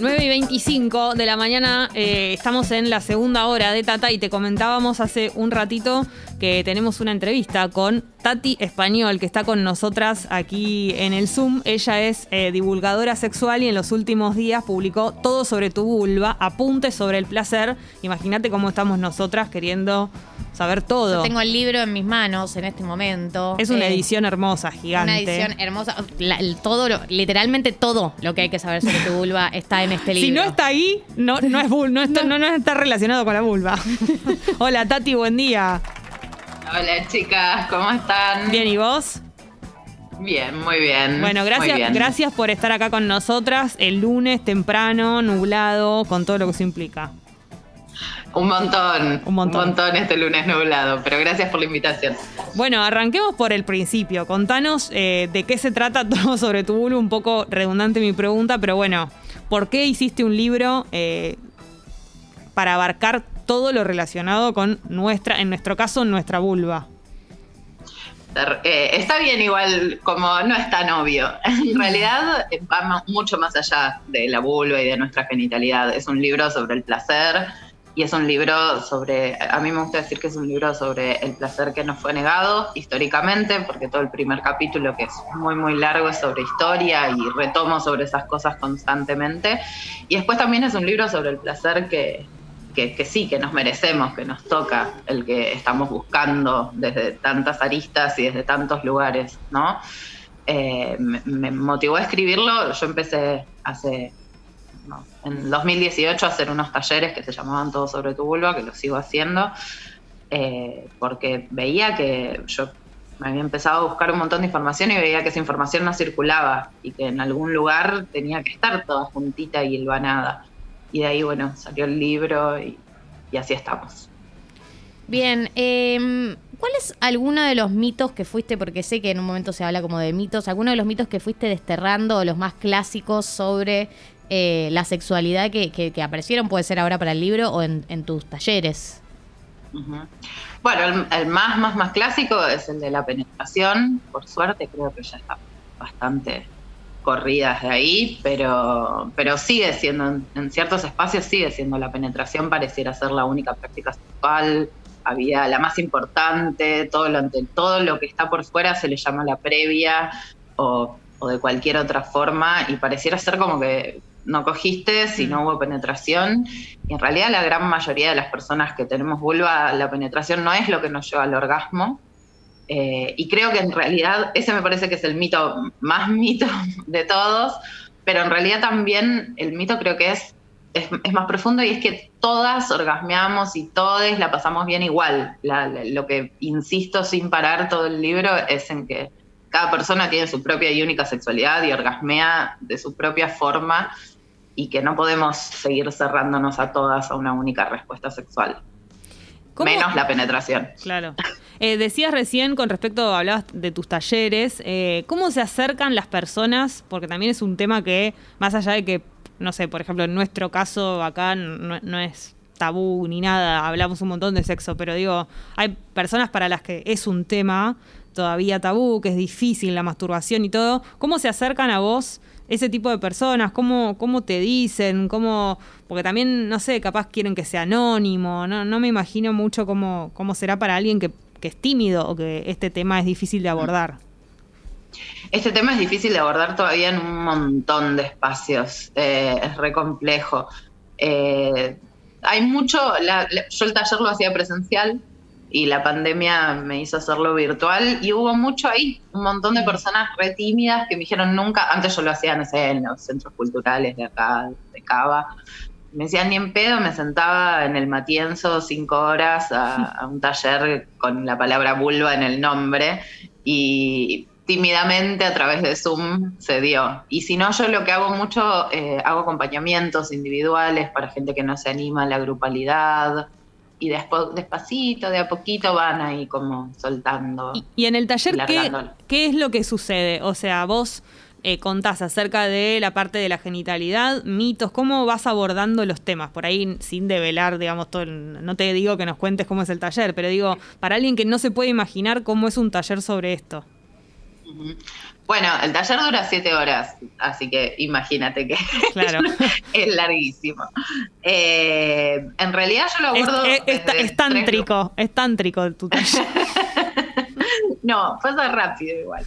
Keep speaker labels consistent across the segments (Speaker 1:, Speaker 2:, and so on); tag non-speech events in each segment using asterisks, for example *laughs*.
Speaker 1: 9 y 25 de la mañana, eh, estamos en la segunda hora de Tata y te comentábamos hace un ratito que tenemos una entrevista con Tati Español, que está con nosotras aquí en el Zoom. Ella es eh, divulgadora sexual y en los últimos días publicó todo sobre tu vulva, apuntes sobre el placer. Imagínate cómo estamos nosotras queriendo saber todo.
Speaker 2: Yo tengo el libro en mis manos en este momento.
Speaker 1: Es una
Speaker 2: Eh,
Speaker 1: edición hermosa, gigante.
Speaker 2: Una edición hermosa. La- el todo, lo- literalmente todo lo que hay que saber sobre tu vulva está en este
Speaker 1: Si
Speaker 2: libro.
Speaker 1: no está ahí, no, no es no, está, no. no está relacionado con la vulva. *laughs* Hola Tati, buen día.
Speaker 3: Hola chicas, ¿cómo están?
Speaker 1: Bien, ¿y vos?
Speaker 3: Bien, muy bien.
Speaker 1: Bueno, gracias,
Speaker 3: bien.
Speaker 1: gracias por estar acá con nosotras el lunes temprano, nublado, con todo lo que eso implica.
Speaker 3: Un montón,
Speaker 1: Un montón.
Speaker 3: este lunes nublado, pero gracias por la invitación.
Speaker 1: Bueno, arranquemos por el principio. Contanos eh, de qué se trata *laughs* todo sobre tu vulva, un poco redundante mi pregunta, pero bueno, ¿por qué hiciste un libro eh, para abarcar todo lo relacionado con nuestra, en nuestro caso, nuestra vulva?
Speaker 3: Eh, está bien igual, como no es tan obvio. *laughs* En realidad va mucho más allá de la vulva y de nuestra genitalidad. Es un libro sobre el placer y es un libro sobre, a mí me gusta decir que es un libro sobre el placer que nos fue negado históricamente, porque todo el primer capítulo, que es muy, muy largo, es sobre historia y retomo sobre esas cosas constantemente. Y después también es un libro sobre el placer que, que, que sí, que nos merecemos, que nos toca, el que estamos buscando desde tantas aristas y desde tantos lugares, ¿no? Eh, me, me motivó a escribirlo, yo empecé hace, en 2018 a hacer unos talleres que se llamaban Todo sobre tu vulva, que lo sigo haciendo, eh, porque veía que yo me había empezado a buscar un montón de información y veía que esa información no circulaba y que en algún lugar tenía que estar toda juntita y hilvanada. Y de ahí, bueno, salió el libro y, así estamos.
Speaker 2: Bien, eh, ¿cuál es alguno de los mitos que fuiste, porque sé que en un momento se habla como de mitos, alguno de los mitos que fuiste desterrando, los más clásicos sobre eh, la sexualidad que, que- aparecieron, puede ser ahora para el libro o en, tus talleres?
Speaker 3: Bueno, el, más, más, más clásico es el de la penetración. Por suerte, creo que ya está bastante corridas de ahí, pero, pero sigue siendo, en, en ciertos espacios sigue siendo la penetración, pareciera ser la única práctica sexual, había la más importante, todo lo, todo lo que está por fuera se le llama la previa o, o de cualquier otra forma y pareciera ser como que no cogiste si no hubo penetración y en realidad la gran mayoría de las personas que tenemos vulva, la penetración no es lo que nos lleva al orgasmo. Eh, y creo que en realidad ese me parece que es el mito más *laughs* mito de todos, pero en realidad también el mito creo que es, es, es más profundo y es que todas orgasmeamos y todas la pasamos bien igual. La- la- lo que insisto sin parar todo el libro es en que cada persona tiene su propia y única sexualidad y orgasmea de su propia forma y que no podemos seguir cerrándonos a todas a una única respuesta sexual.
Speaker 1: ¿Cómo-
Speaker 3: Menos la penetración.
Speaker 1: Claro. Eh, decías recién con respecto, hablabas de tus talleres, eh, ¿cómo se acercan las personas? Porque también es un tema que, más allá de que, no sé, por ejemplo, en nuestro caso acá no, no es tabú ni nada, hablamos un montón de sexo, pero digo, hay personas para las que es un tema todavía tabú, que es difícil la masturbación y todo. ¿Cómo se acercan a vos ese tipo de personas? ¿Cómo, cómo te dicen? ¿Cómo...? Porque también, no sé, capaz quieren que sea anónimo. No, no me imagino mucho cómo, cómo será para alguien que, que es tímido o que este tema es difícil de abordar.
Speaker 3: Este tema es difícil de abordar todavía en un montón de espacios. Eh, es re complejo. Eh, hay mucho. la- yo el taller lo hacía presencial y la pandemia me hizo hacerlo virtual y hubo mucho ahí. Un montón de personas re tímidas que me dijeron nunca. Antes yo lo hacía, no sé, en los centros culturales de acá, de Cava. Me decían ni en pedo, me sentaba en el Matienzo cinco horas a, a un taller con la palabra vulva en el nombre y tímidamente a través de Zoom se dio. Y si no, yo lo que hago mucho, eh, hago acompañamientos individuales para gente que no se anima a la grupalidad y después despacito, de a poquito van ahí como soltando.
Speaker 1: Y, y en el taller, ¿qué. ¿qué es lo que sucede? O sea, vos eh, contás acerca de la parte de la genitalidad, mitos, ¿cómo vas abordando los temas? Por ahí sin develar, digamos, todo el- no te digo que nos cuentes cómo es el taller, pero digo, para alguien que no se puede imaginar cómo es un taller sobre esto.
Speaker 3: Bueno, el taller dura siete horas, así que imagínate que *laughs*
Speaker 1: claro.
Speaker 3: es larguísimo. Eh, en realidad yo lo abordo.
Speaker 1: Es, es, tántrico, es tántrico tu taller. *laughs*
Speaker 3: no, pasa rápido igual.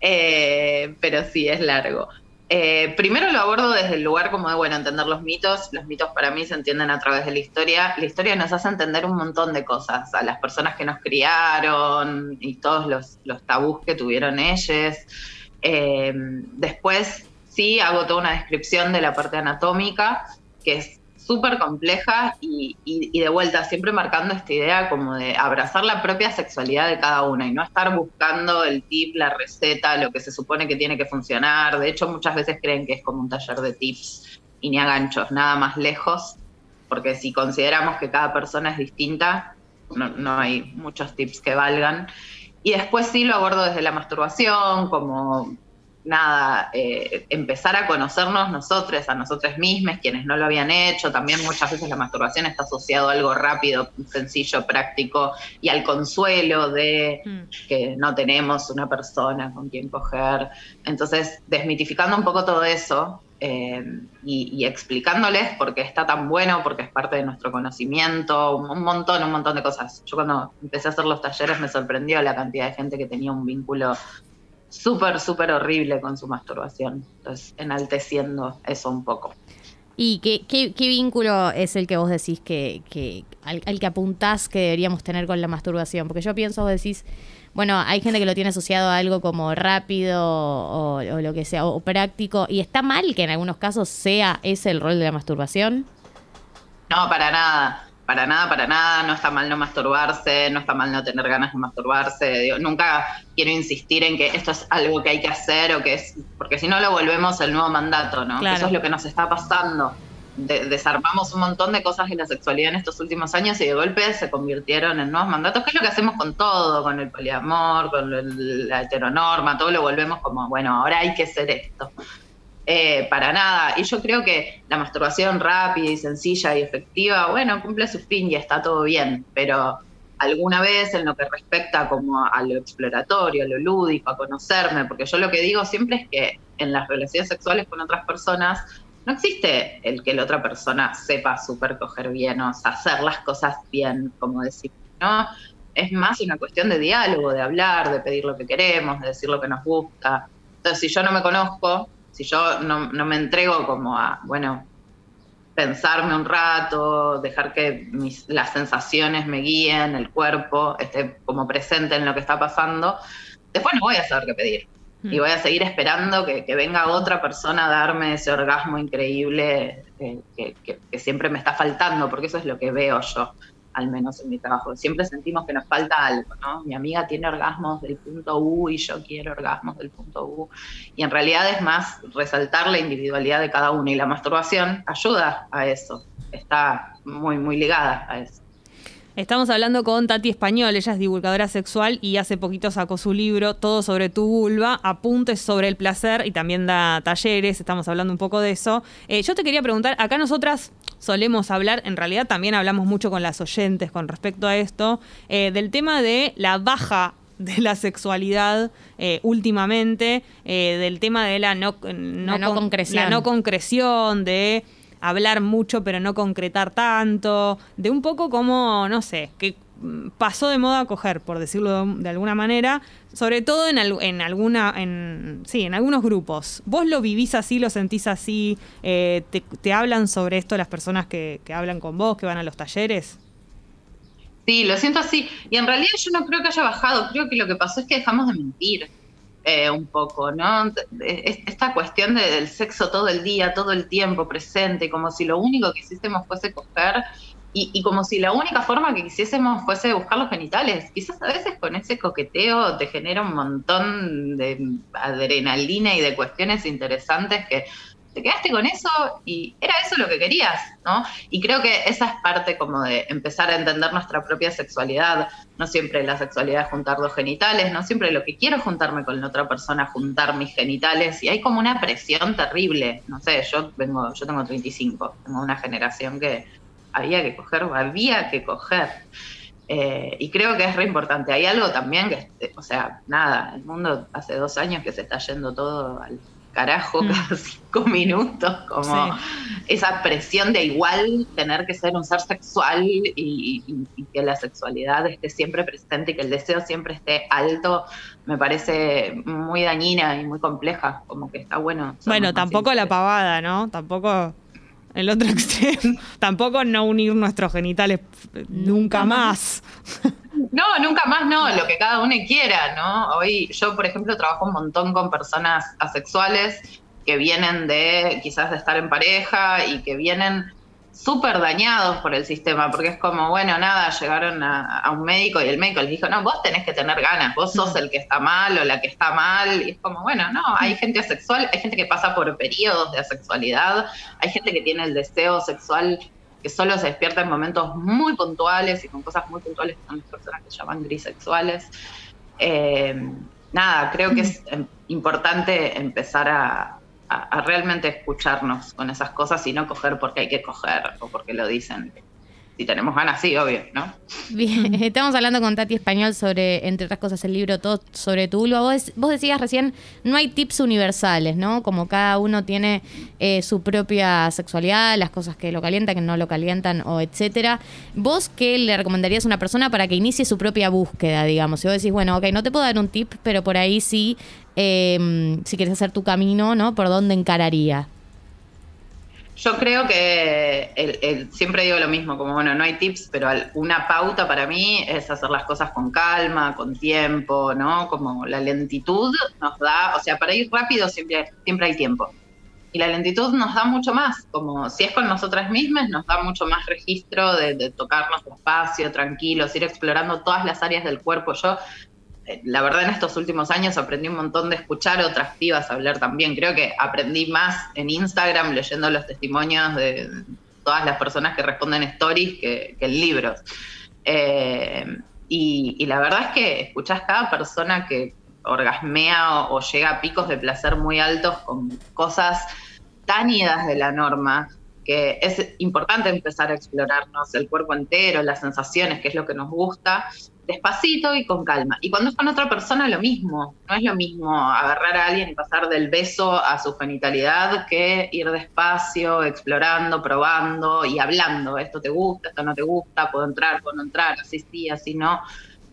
Speaker 3: Eh, pero sí, es largo. Eh, primero lo abordo desde el lugar como de, bueno, entender los mitos. Los mitos para mí se entienden a través de la historia. La historia nos hace entender un montón de cosas, a las personas que nos criaron y todos los, tabús que tuvieron ellos. Eh, después sí hago toda una descripción de la parte anatómica, que es súper compleja y, de vuelta, siempre marcando esta idea como de abrazar la propia sexualidad de cada una y no estar buscando el tip, la receta, lo que se supone que tiene que funcionar. De hecho, muchas veces creen que es como un taller de tips y ni a ganchos, nada más lejos, porque si consideramos que cada persona es distinta, no, no hay muchos tips que valgan. Y después sí lo abordo desde la masturbación, como nada, eh, empezar a conocernos nosotros, a nosotros mismos, quienes no lo habían hecho. También muchas veces la masturbación está asociado a algo rápido, sencillo, práctico y al consuelo de mm. que no tenemos una persona con quien coger. Entonces, desmitificando un poco todo eso. Eh, y, explicándoles por qué está tan bueno, porque es parte de nuestro conocimiento, un montón, un montón de cosas. Yo cuando empecé a hacer los talleres me sorprendió la cantidad de gente que tenía un vínculo súper, súper horrible con su masturbación. Entonces, enalteciendo eso un poco.
Speaker 2: ¿Y qué, qué, vínculo es el que vos decís que, que al, que apuntás que deberíamos tener con la masturbación? Porque yo pienso, vos decís, bueno, hay gente que lo tiene asociado a algo como rápido o, o lo que sea, o práctico, y está mal que en algunos casos sea ese el rol de la masturbación.
Speaker 3: No, para nada para nada, para nada, no está mal no masturbarse, no está mal no tener ganas de masturbarse. nunca quiero insistir en que esto es algo que hay que hacer o que es, porque si no lo volvemos el nuevo mandato, ¿no? Eso es lo que nos está pasando. desarmamos un montón de cosas en la sexualidad en estos últimos años y de golpe se convirtieron en nuevos mandatos, que es lo que hacemos con todo, con el poliamor, con la heteronorma, todo lo volvemos como, bueno, ahora hay que hacer esto. Eh, para nada. Y yo creo que la masturbación rápida y sencilla y efectiva, bueno, cumple su fin y está todo bien, pero alguna vez en lo que respecta como a lo exploratorio, a lo lúdico, a conocerme, porque yo lo que digo siempre es que en las relaciones sexuales con otras personas no existe el que la otra persona sepa super coger bien o hacer las cosas bien, como decir, ¿no? Es más una cuestión de diálogo, de hablar, de pedir lo que queremos, de decir lo que nos gusta. Entonces, si yo no me conozco, si yo no, me entrego como a, bueno, pensarme un rato, dejar que mis, las sensaciones me guíen, el cuerpo esté como presente en lo que está pasando, después no voy a saber qué pedir. Y hmm. voy a seguir esperando que, venga otra persona a darme ese orgasmo increíble eh, que, siempre me está faltando, porque eso es lo que veo yo al menos en mi trabajo. Siempre sentimos que nos falta algo. Mi amiga tiene orgasmos del punto U y yo quiero orgasmos del punto U. Y en realidad es más resaltar la individualidad de cada uno y la masturbación ayuda a eso. Está muy, muy ligada a eso.
Speaker 1: Estamos hablando con Tati Español, ella es divulgadora sexual y hace poquito sacó su libro Todo sobre tu vulva, apuntes sobre el placer y también da talleres, estamos hablando un poco de eso. Eh, yo te quería preguntar, acá nosotras solemos hablar, en realidad también hablamos mucho con las oyentes con respecto a esto, eh, del tema de la baja de la sexualidad eh, últimamente, del tema de la no, concreción. La no concreción, de hablar mucho pero no concretar tanto, de un poco como, no sé, que pasó de moda a coger, por decirlo de, alguna manera, sobre todo en, en alguna, en, sí, en algunos grupos. ¿Vos lo vivís así, lo sentís así? Eh, te, hablan sobre esto las personas que, que hablan con vos, que van a los talleres?
Speaker 3: Sí, lo siento así. Y en realidad yo no creo que haya bajado, creo que lo que pasó es que dejamos de mentir. Eh, un poco, ¿no? Esta cuestión del sexo todo el día, todo el tiempo presente, como si lo único que hiciésemos fuese coger y, como si la única forma que quisiésemos fuese buscar los genitales. Quizás a veces con ese coqueteo te genera un montón de adrenalina y de cuestiones interesantes que te quedaste con eso y era eso lo que querías, ¿no? Y creo que esa es parte como de empezar a entender nuestra propia sexualidad. No siempre la sexualidad es juntar dos genitales, no siempre lo que quiero es juntarme con la otra persona, juntar mis genitales. Y hay como una presión terrible. No sé, yo vengo, yo tengo 35, tengo una generación que había que coger, había que coger. Eh, y creo que es re importante. Hay algo también que, o sea, nada, el mundo hace dos años que se está yendo todo al carajo mm. cada cinco minutos, como esa presión de igual tener que ser un ser sexual y, que la sexualidad esté siempre presente y que el deseo siempre esté alto, me parece muy dañina y muy compleja, como que está bueno.
Speaker 1: Bueno, tampoco la pavada, ¿no? Tampoco el otro *laughs* extremo. Tampoco no unir nuestros genitales nunca más.
Speaker 3: No, nunca más no, lo que cada uno quiera, ¿no? Hoy yo, por ejemplo, trabajo un montón con personas asexuales que vienen de quizás de estar en pareja y que vienen súper dañados por el sistema, porque es como, bueno, nada, llegaron a, un médico y el médico les dijo, no, vos tenés que tener ganas, vos sos el que está mal o la que está mal, y es como, bueno, no, hay gente asexual, hay gente que pasa por periodos de asexualidad, hay gente que tiene el deseo sexual que solo se despierta en momentos muy puntuales y con cosas muy puntuales, que son las personas que llaman grisexuales. Eh, nada, creo que es em, importante empezar a, a, realmente escucharnos con esas cosas y no coger porque hay que coger o porque lo dicen. Si tenemos ganas, sí, obvio, ¿no?
Speaker 2: Bien, *laughs* estamos hablando con Tati Español sobre, entre otras cosas, el libro Todo sobre tu vulva. Vos, decías recién, no hay tips universales, ¿no? Como cada uno tiene eh, su propia sexualidad, las cosas que lo calientan, que no lo calientan, o etcétera. ¿Vos qué le recomendarías a una persona para que inicie su propia búsqueda, digamos? Si vos decís, bueno, ok, no te puedo dar un tip, pero por ahí sí Em, si quieres hacer tu camino, ¿no? ¿Por dónde encararía?
Speaker 3: Yo creo que siempre digo lo mismo, como bueno, no hay tips, pero una pauta para mí es hacer las cosas con calma, con tiempo, ¿no? Como la lentitud nos da, o sea, para ir rápido siempre, siempre hay tiempo. Y la lentitud nos da mucho más, como si es con nosotras mismas, nos da mucho más registro de, de tocarnos despacio, tranquilos, ir explorando todas las áreas del cuerpo. Yo la verdad en estos últimos años aprendí un montón de escuchar otras pibas hablar también. Creo que aprendí más en Instagram leyendo los testimonios de todas las personas que responden stories que, en libros. Eh, y, la verdad es que escuchás cada persona que orgasmea o, llega a picos de placer muy altos con cosas tan idas de la norma que es importante empezar a explorarnos el cuerpo entero, las sensaciones, que es lo que nos gusta, despacito y con calma. Y cuando es con otra persona, lo mismo. No es lo mismo agarrar a alguien y pasar del beso a su genitalidad que ir despacio, explorando, probando y hablando. Esto te gusta, esto no te gusta, puedo entrar, puedo no entrar, así sí, así no.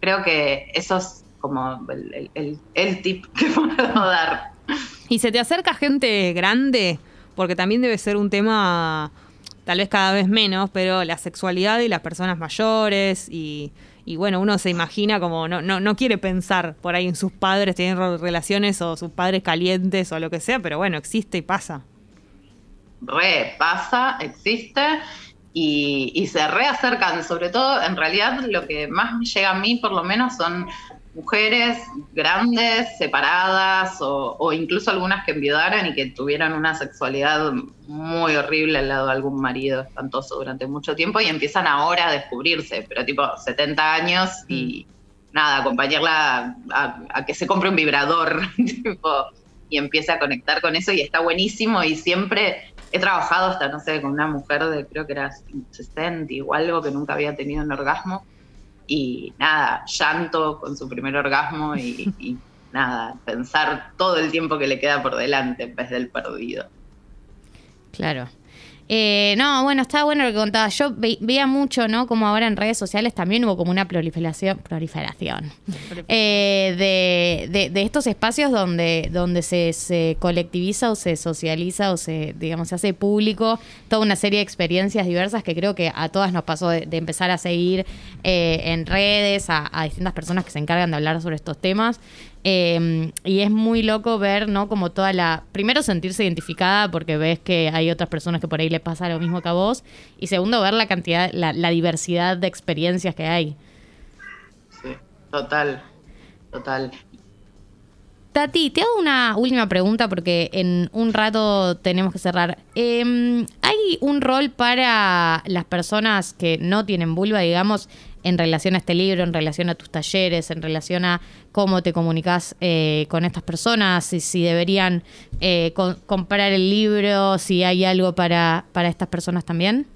Speaker 3: Creo que eso es como el, el tip *laughs* que puedo dar.
Speaker 1: ¿Y se te acerca gente grande? Porque también debe ser un tema, tal vez cada vez menos, pero la sexualidad y las personas mayores y y bueno, uno se imagina como no, no, no quiere pensar por ahí en sus padres teniendo relaciones o sus padres calientes o lo que sea, pero bueno, existe y pasa.
Speaker 3: Re, pasa, existe y, y se reacercan, sobre todo en realidad lo que más me llega a mí por lo menos son mujeres grandes, separadas o, incluso algunas que enviudaran y que tuvieran una sexualidad muy horrible al lado de algún marido espantoso durante mucho tiempo y empiezan ahora a descubrirse, pero tipo 70 años y mm. nada, acompañarla a, que se compre un vibrador *laughs* y empiece a conectar con eso y está buenísimo y siempre he trabajado hasta, no sé, con una mujer de creo que era 60 o algo que nunca había tenido un orgasmo y nada, llanto con su primer orgasmo *laughs* y, nada, pensar todo el tiempo que le queda por delante en vez del perdido.
Speaker 2: Claro. Eh, no, bueno, estaba bueno lo que contaba. Yo veía mucho, ¿no? Como ahora en redes sociales también hubo como una proliferación, proliferación eh, de, de, estos espacios donde, donde se, se, colectiviza o se socializa o se, digamos, se hace público toda una serie de experiencias diversas que creo que a todas nos pasó de, empezar a seguir eh, en redes a, a distintas personas que se encargan de hablar sobre estos temas. Em, y es muy loco ver, ¿no? Como toda la. Primero, sentirse identificada porque ves que hay otras personas que por ahí le pasa lo mismo que a vos. Y segundo, ver la cantidad, la, la diversidad de experiencias que hay.
Speaker 3: Sí, total. Total.
Speaker 2: Tati, te hago una última pregunta porque en un rato tenemos que cerrar. Em, ¿Hay un rol para las personas que no tienen vulva, digamos, en relación a este libro, en relación a tus talleres, en relación a cómo te comunicas eh, con estas personas, si, deberían eh, comprar el libro, si hay algo para, para estas personas también?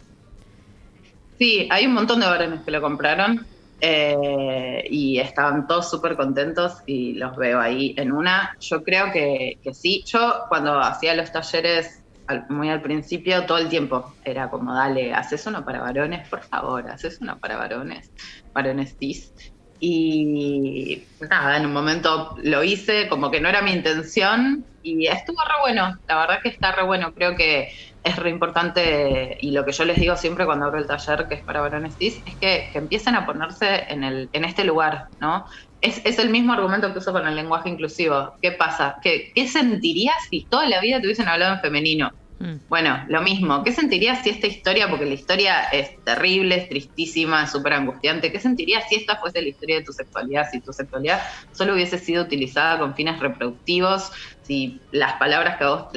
Speaker 3: Sí, hay un montón de varones que lo compraron. Eh, y estaban todos súper contentos y los veo ahí en una. Yo creo que, que sí. Yo cuando hacía los talleres muy al principio, todo el tiempo era como, dale, haces uno para varones, por favor, haces uno para varones, varones cis. Y nada, en un momento lo hice, como que no era mi intención y estuvo re bueno, la verdad que está re bueno, creo que es re importante y lo que yo les digo siempre cuando abro el taller que es para varones cis es que, empiecen a ponerse en, el, en este lugar, ¿no? Es, es, el mismo argumento que uso con el lenguaje inclusivo. ¿Qué pasa? ¿Qué, ¿Qué sentirías si toda la vida te hubiesen hablado en femenino? Mm. Bueno, lo mismo. ¿Qué sentirías si esta historia, porque la historia es terrible, es tristísima, es súper angustiante, ¿qué sentirías si esta fuese la historia de tu sexualidad? Si tu sexualidad solo hubiese sido utilizada con fines reproductivos, si las palabras que a vos,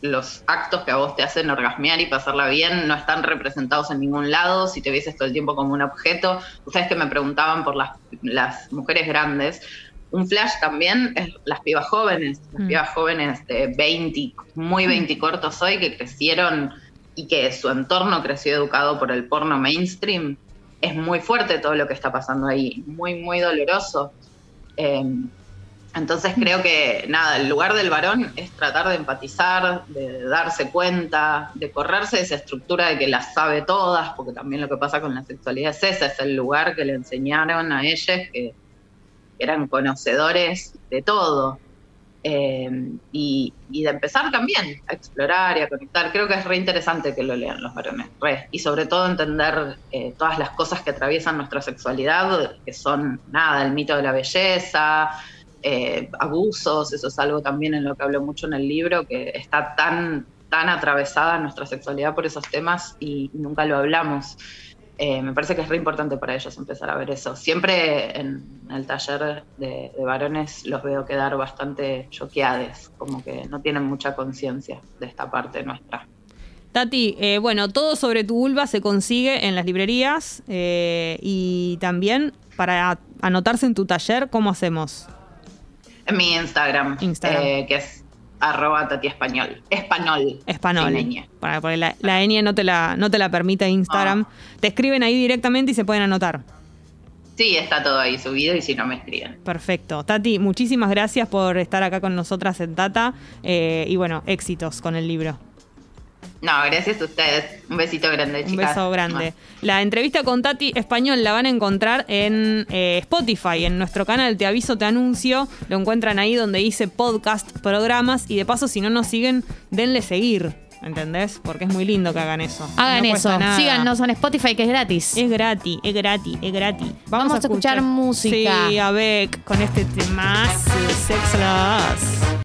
Speaker 3: los actos que a vos te hacen orgasmear y pasarla bien no están representados en ningún lado, si te vieses todo el tiempo como un objeto. Ustedes que me preguntaban por las, las mujeres grandes, un flash también es las pibas jóvenes, las mm. pibas jóvenes de 20, muy 20 mm. cortos hoy, que crecieron y que su entorno creció educado por el porno mainstream. Es muy fuerte todo lo que está pasando ahí, muy, muy doloroso. Em, entonces creo que, nada, el lugar del varón es tratar de empatizar, de darse cuenta, de correrse de esa estructura de que las sabe todas, porque también lo que pasa con la sexualidad es esa, es el lugar que le enseñaron a ellas que eran conocedores de todo. Eh, y, de empezar también a explorar y a conectar. Creo que es re interesante que lo lean los varones, Y sobre todo entender eh, todas las cosas que atraviesan nuestra sexualidad, que son, nada, el mito de la belleza, eh, abusos, eso es algo también en lo que hablo mucho en el libro, que está tan, tan atravesada nuestra sexualidad por esos temas y nunca lo hablamos. Eh, me parece que es re importante para ellos empezar a ver eso. Siempre en el taller de, varones los veo quedar bastante choqueados, como que no tienen mucha conciencia de esta parte nuestra.
Speaker 1: Tati, eh, bueno, todo sobre tu vulva se consigue en las librerías eh, y también para anotarse en tu taller, ¿cómo hacemos?
Speaker 3: En mi Instagram, Instagram. que es arroba tati español. Español.
Speaker 1: Español. Para, porque la, la no te la, no te la permite Instagram. Ah. Te escriben ahí directamente y se pueden anotar.
Speaker 3: Sí, está todo ahí subido y si no me escriben.
Speaker 1: Perfecto. Tati, muchísimas gracias por estar acá con nosotras en Tata eh, y bueno, éxitos con el libro.
Speaker 3: No, gracias a ustedes. Un besito grande, chicas.
Speaker 1: Un beso grande. La entrevista con Tati Español la van a encontrar en eh, Spotify, en nuestro canal Te Aviso, Te Anuncio. Lo encuentran ahí donde dice podcast, programas. Y de paso, si no nos siguen, denle seguir. ¿Entendés? Porque es muy lindo que hagan eso.
Speaker 2: Hagan eso. Síganos en Spotify, que es gratis.
Speaker 1: Es gratis, es gratis, es gratis.
Speaker 2: Vamos, a, escuchar, música.
Speaker 1: Sí, a Beck con este tema Sex Loss.